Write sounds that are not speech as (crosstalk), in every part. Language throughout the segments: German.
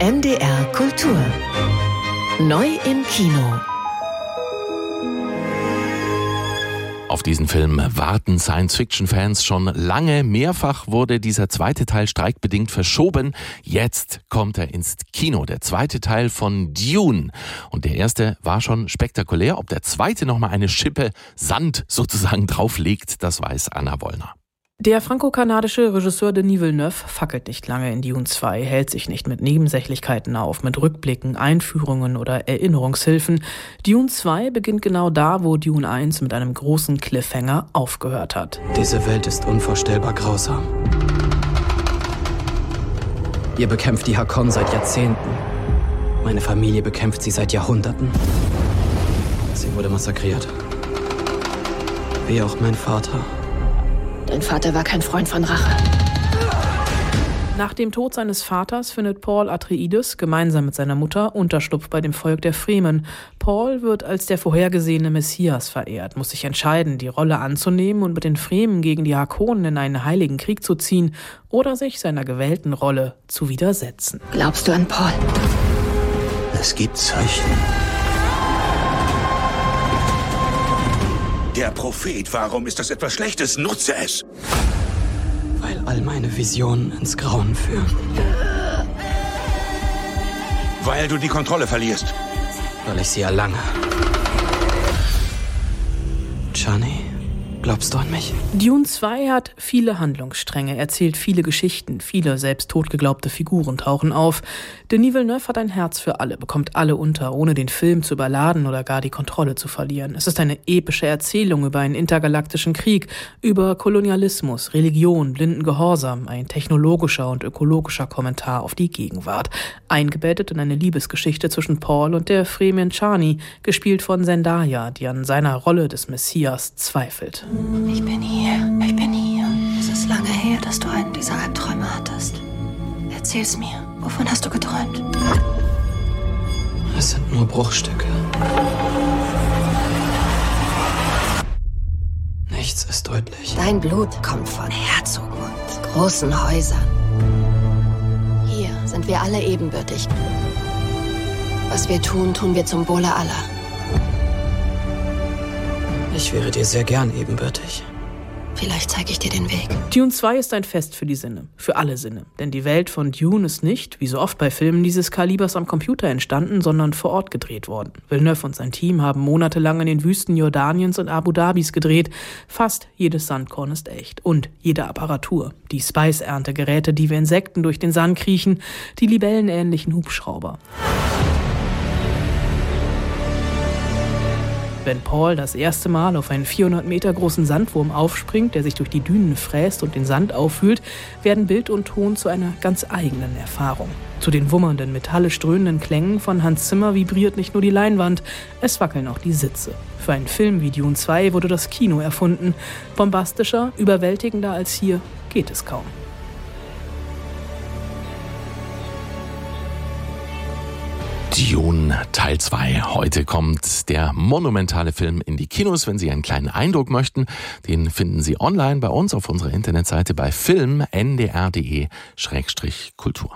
NDR Kultur. Neu im Kino. Auf diesen Film warten Science-Fiction-Fans schon lange. Mehrfach wurde dieser zweite Teil streikbedingt verschoben. Jetzt kommt er ins Kino. Der zweite Teil von Dune. Und der erste war schon spektakulär. Ob der zweite nochmal eine Schippe Sand sozusagen (laughs) drauflegt, das weiß Anna Wollner. Der franco-kanadische Regisseur Denis Villeneuve fackelt nicht lange in Dune 2, hält sich nicht mit Nebensächlichkeiten auf, mit Rückblicken, Einführungen oder Erinnerungshilfen. Dune 2 beginnt genau da, wo Dune 1 mit einem großen Cliffhanger aufgehört hat. Diese Welt ist unvorstellbar grausam. Ihr bekämpft die Hakon seit Jahrzehnten. Meine Familie bekämpft sie seit Jahrhunderten. Sie wurde massakriert. Wie auch mein Vater. Dein Vater war kein Freund von Rache. Nach dem Tod seines Vaters findet Paul Atreides gemeinsam mit seiner Mutter Unterschlupf bei dem Volk der Fremen. Paul wird als der vorhergesehene Messias verehrt, muss sich entscheiden, die Rolle anzunehmen und mit den Fremen gegen die Hakonen in einen heiligen Krieg zu ziehen oder sich seiner gewählten Rolle zu widersetzen. Glaubst du an Paul? Es gibt Zeichen. Der Prophet, warum ist das etwas Schlechtes? Nutze es! Weil all meine Visionen ins Grauen führen. Weil du die Kontrolle verlierst. Weil ich sie erlange. Johnny, glaubst du an mich? Dune 2 hat viele Handlungsstränge, erzählt viele Geschichten, viele selbst totgeglaubte Figuren tauchen auf. Denis Villeneuve hat ein Herz für alle, bekommt alle unter, ohne den Film zu überladen oder gar die Kontrolle zu verlieren. Es ist eine epische Erzählung über einen intergalaktischen Krieg, über Kolonialismus, Religion, blinden Gehorsam, ein technologischer und ökologischer Kommentar auf die Gegenwart, eingebettet in eine Liebesgeschichte zwischen Paul und der Fremen Chani, gespielt von Zendaya, die an seiner Rolle des Messias zweifelt. Ich bin hier. Ich bin hier. Es ist lange her, dass du einen dieser Albträume hattest. Erzähl's mir. Wovon hast du geträumt? Es sind nur Bruchstücke. Nichts ist deutlich. Dein Blut kommt von Herzogen und großen Häusern. Hier sind wir alle ebenbürtig. Was wir tun, tun wir zum Wohle aller. Ich wäre dir sehr gern ebenbürtig. Vielleicht zeige ich dir den Weg. Dune 2 ist ein Fest für die Sinne, für alle Sinne. Denn die Welt von Dune ist nicht, wie so oft bei Filmen dieses Kalibers am Computer entstanden, sondern vor Ort gedreht worden. Villeneuve und sein Team haben monatelang in den Wüsten Jordaniens und Abu Dhabis gedreht. Fast jedes Sandkorn ist echt. Und jede Apparatur. Die Spice-Erntegeräte, die wie Insekten durch den Sand kriechen, die libellenähnlichen Hubschrauber. Wenn Paul das erste Mal auf einen 400 Meter großen Sandwurm aufspringt, der sich durch die Dünen fräst und den Sand auffühlt, werden Bild und Ton zu einer ganz eigenen Erfahrung. Zu den wummernden, metallisch dröhnenden Klängen von Hans Zimmer vibriert nicht nur die Leinwand, es wackeln auch die Sitze. Für einen Film wie Dune 2 wurde das Kino erfunden. Bombastischer, überwältigender als hier geht es kaum. Dune Teil 2. Heute kommt der monumentale Film in die Kinos. Wenn Sie einen kleinen Eindruck möchten, den finden Sie online bei uns auf unserer Internetseite bei filmndr.de-kultur.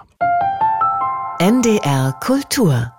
NDR Kultur